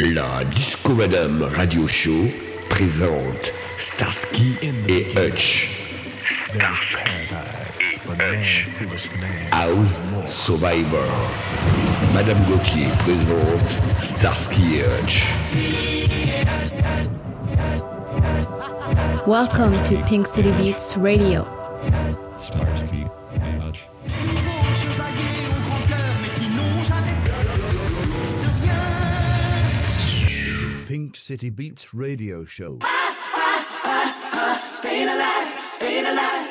La Disco Madame Radio Show présente Starsky et Hutch. House Survivor. Madame Gauthier présente Starsky et Hutch. Welcome to Pink City Beats Radio. City Beats radio show. Staying alive, staying alive.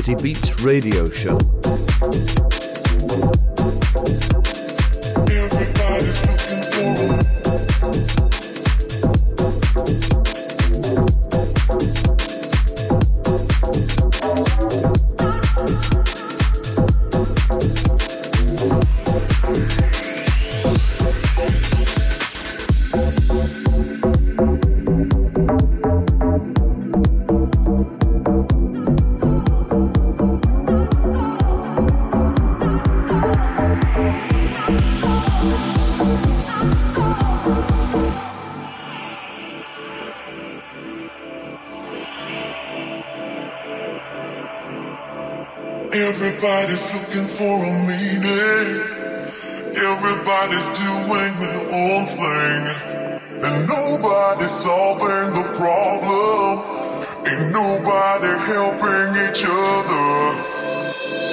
City Beats radio show.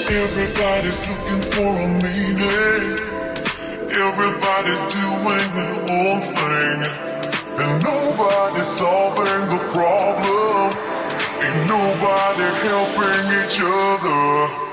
Everybody's looking for a meaning. Everybody's doing their own thing. And nobody's solving the problem. Ain't nobody helping each other.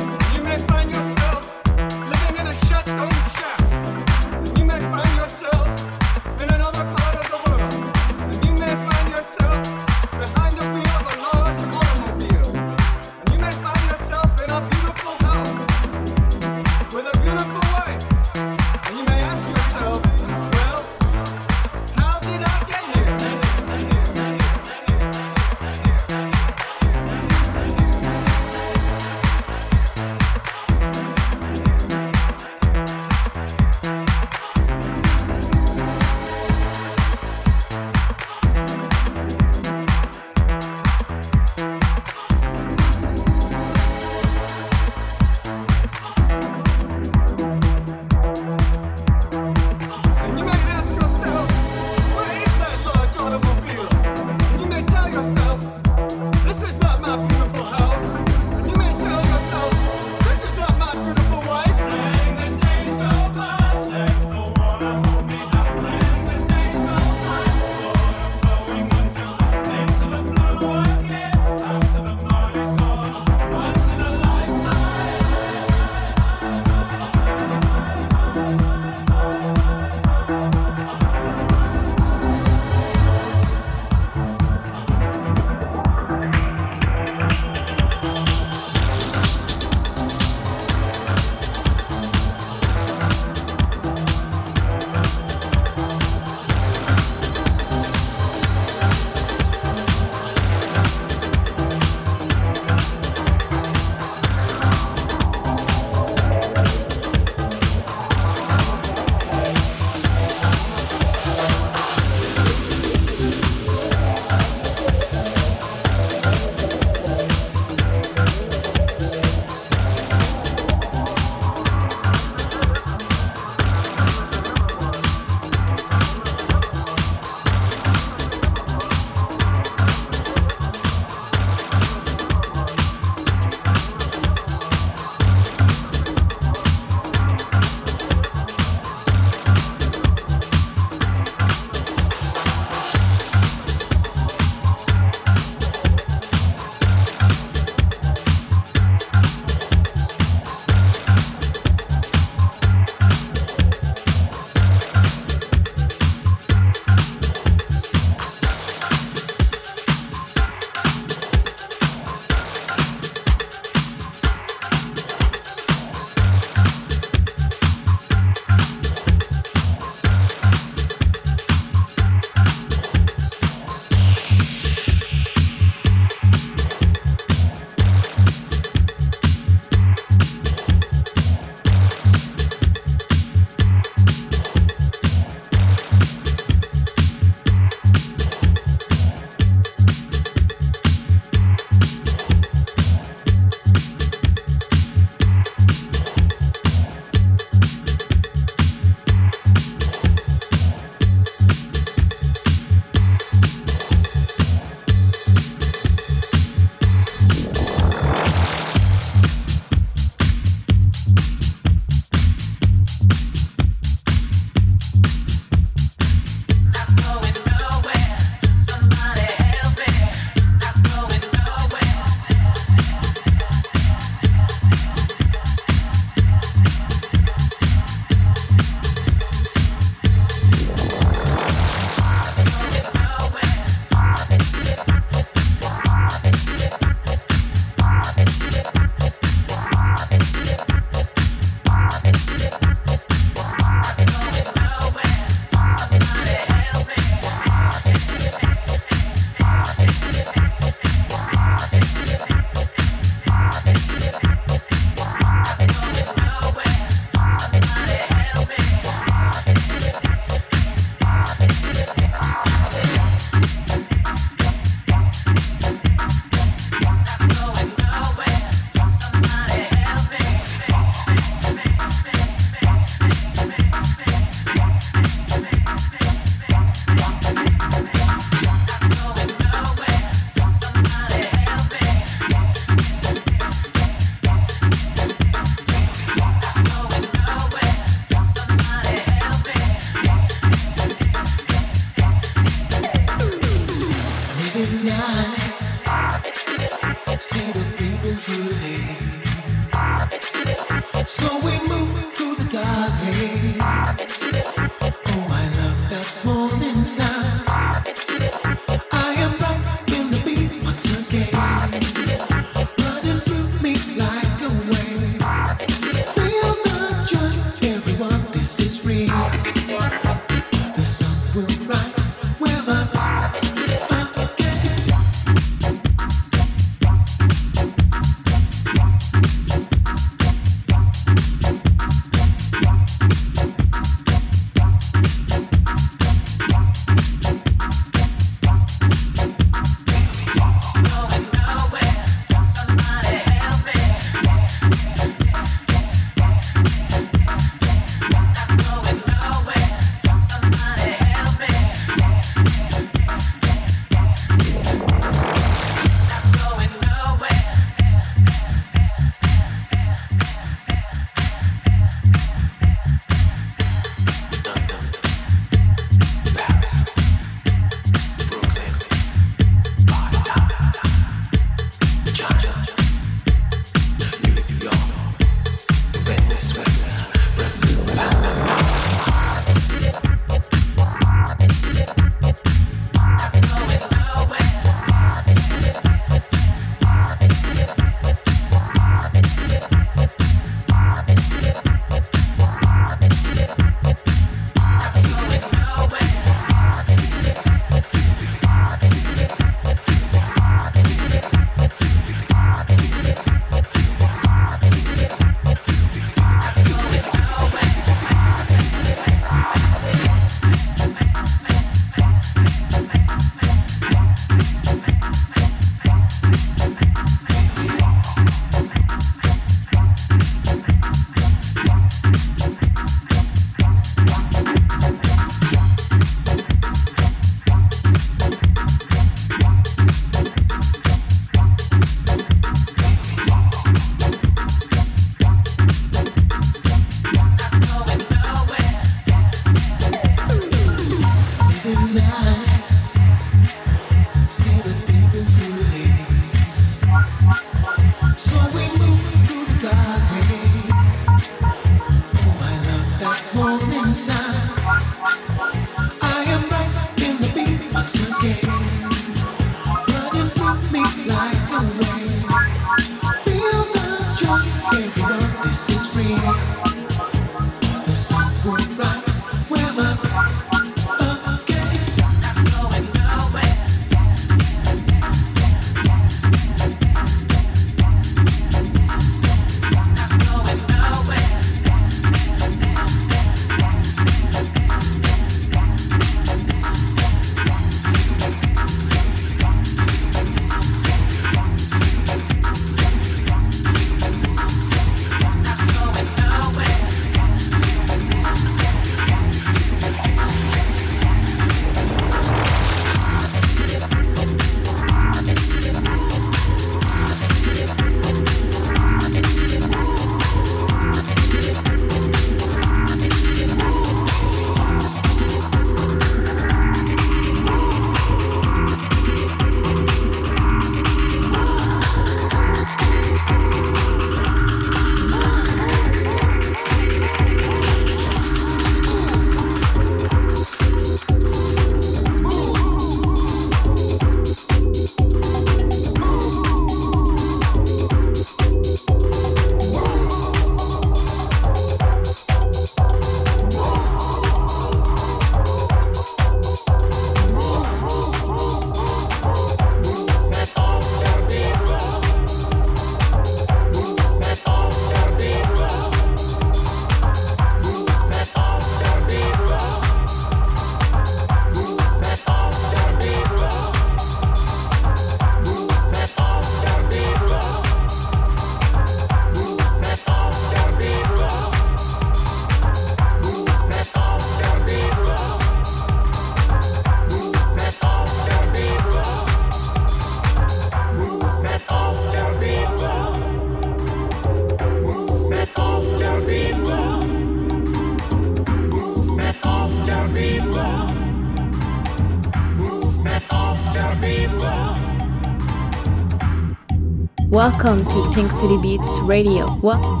Welcome to Pink City Beats Radio. What?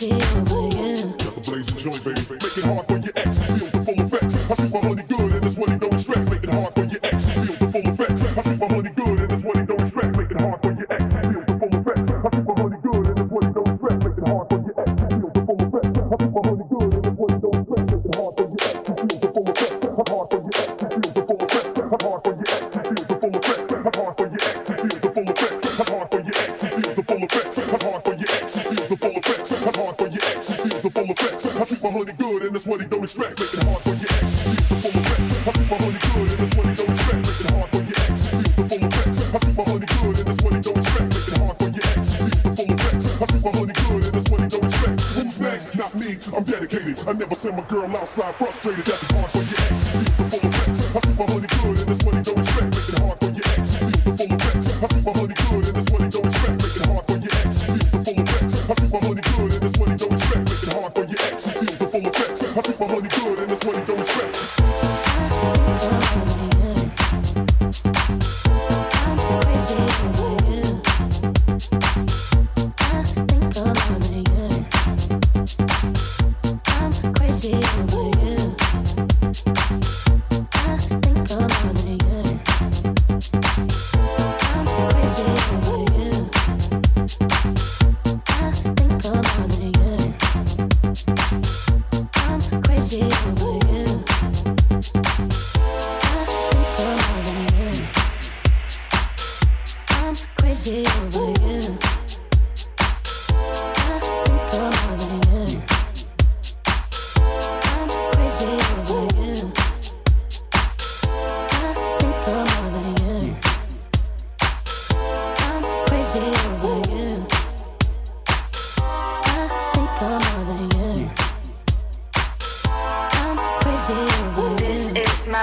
Like a blazing joint, baby. Make it hard for your ex.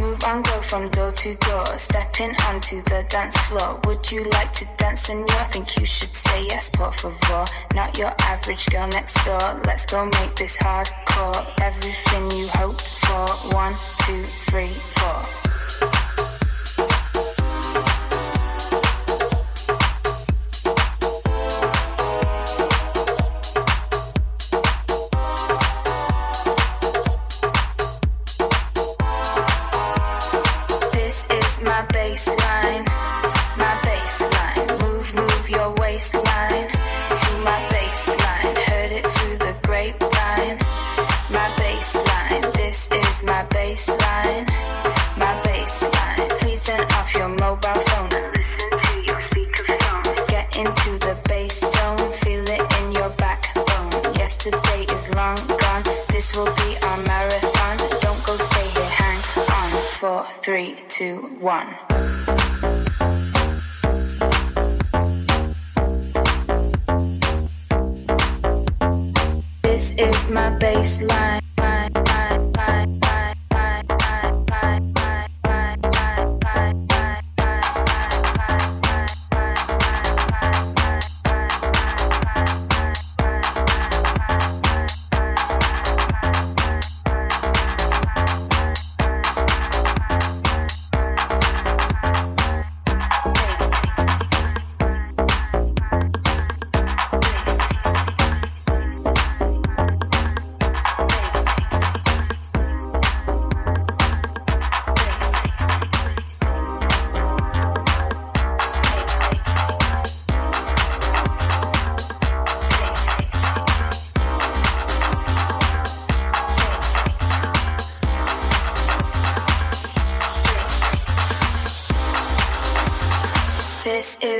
Move and go from door to door, stepping onto the dance floor. Would you like to dance, senor? Think you should say yes, por favor. Not your average girl next door. Let's go make this hardcore. Everything you hoped for. One, two, three, four. two, one. This is my baseline.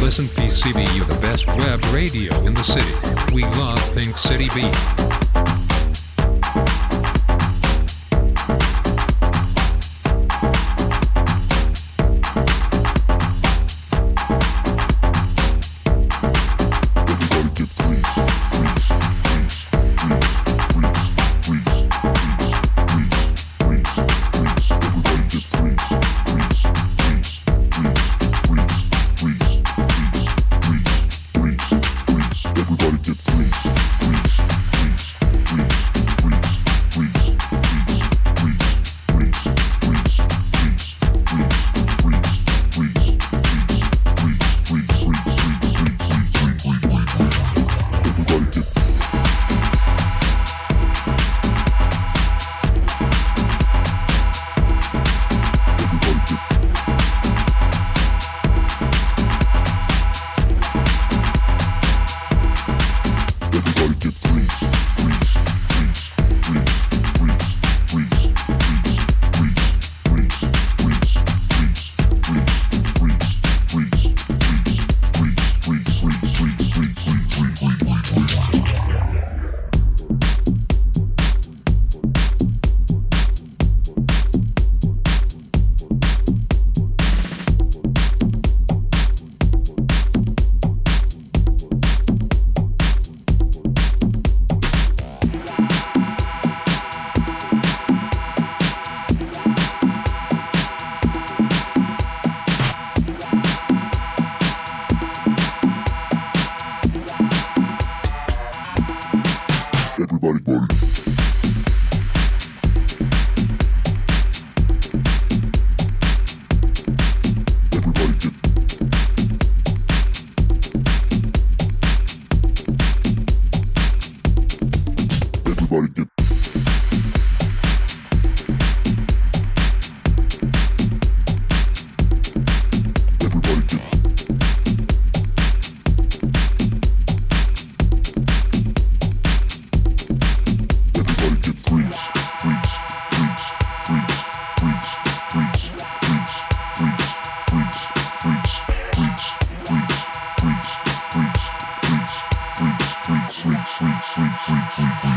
Listen PCB, the best web radio in the city. We love Pink City Beat. Freak, freak, freak, freak.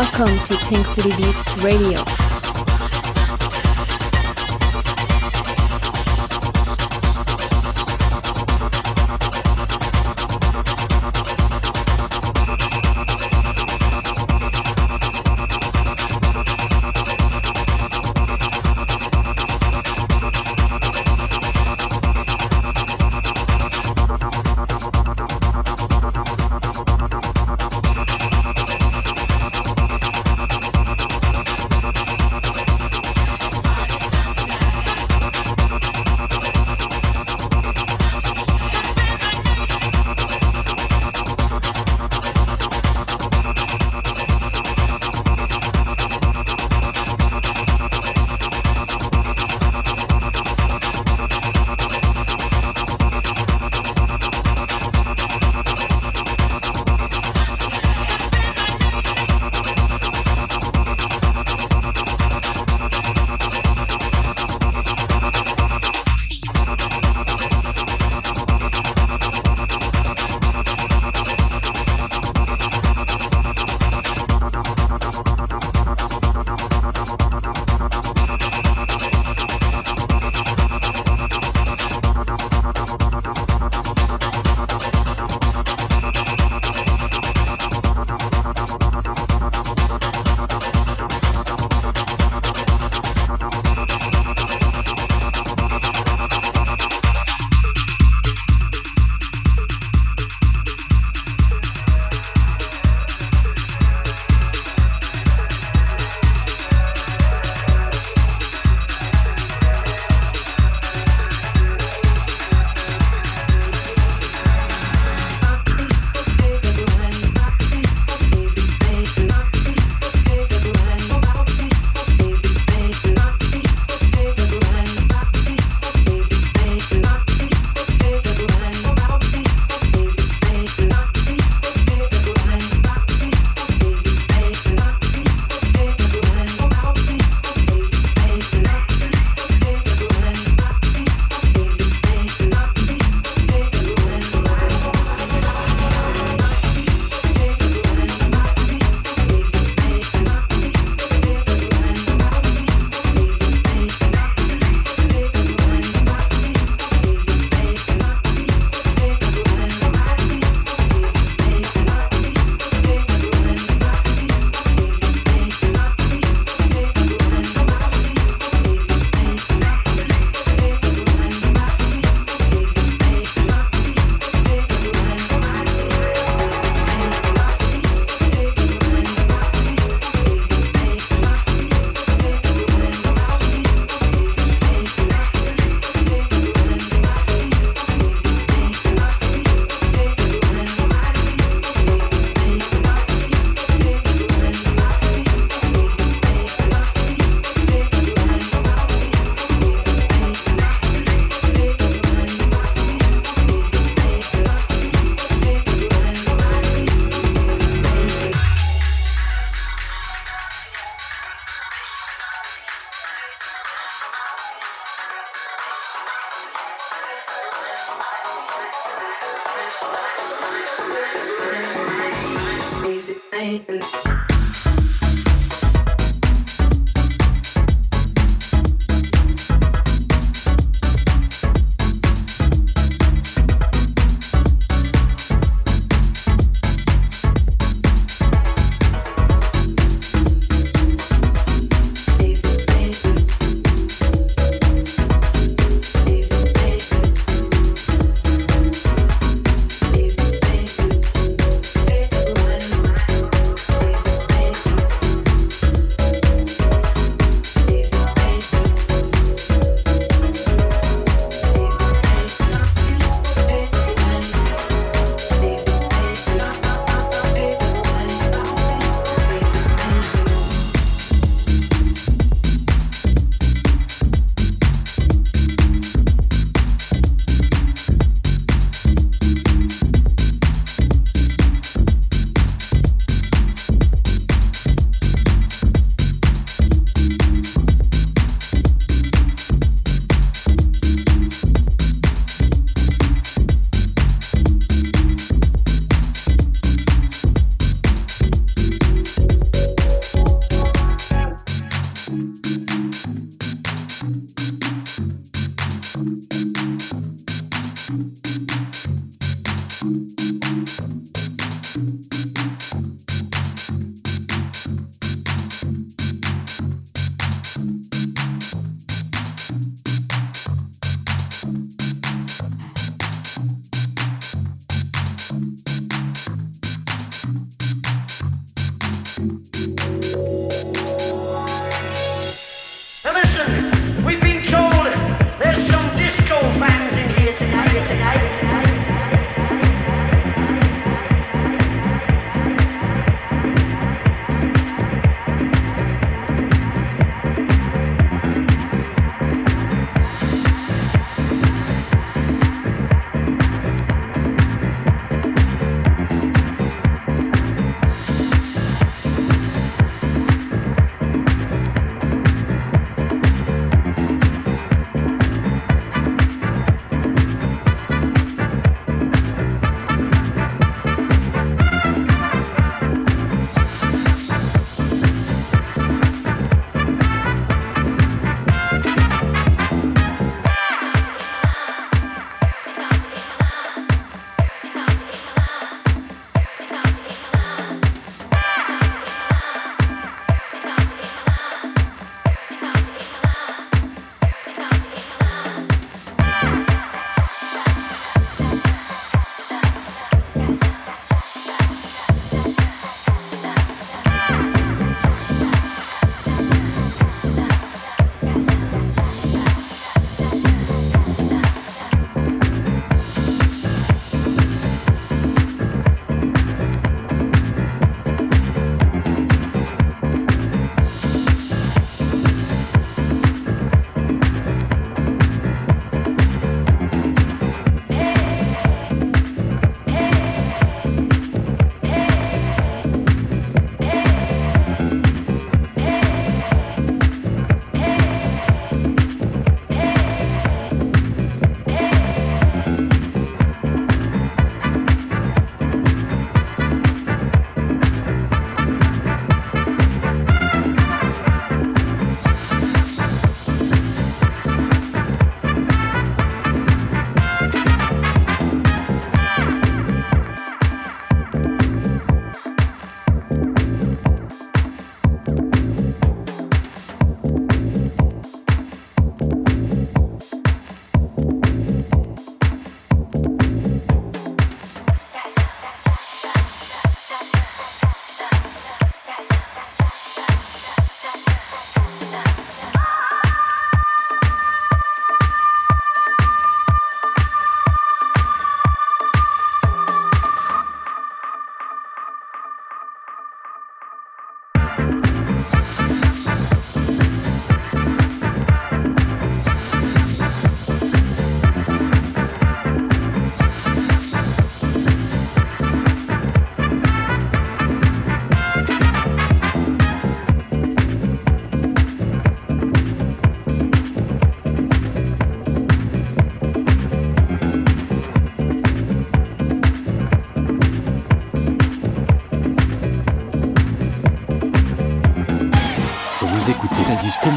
Welcome to Pink City Beats Radio.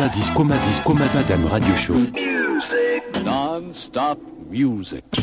Coma Disco, Coma Disco, Madame Radio Show. Music. Non-stop music.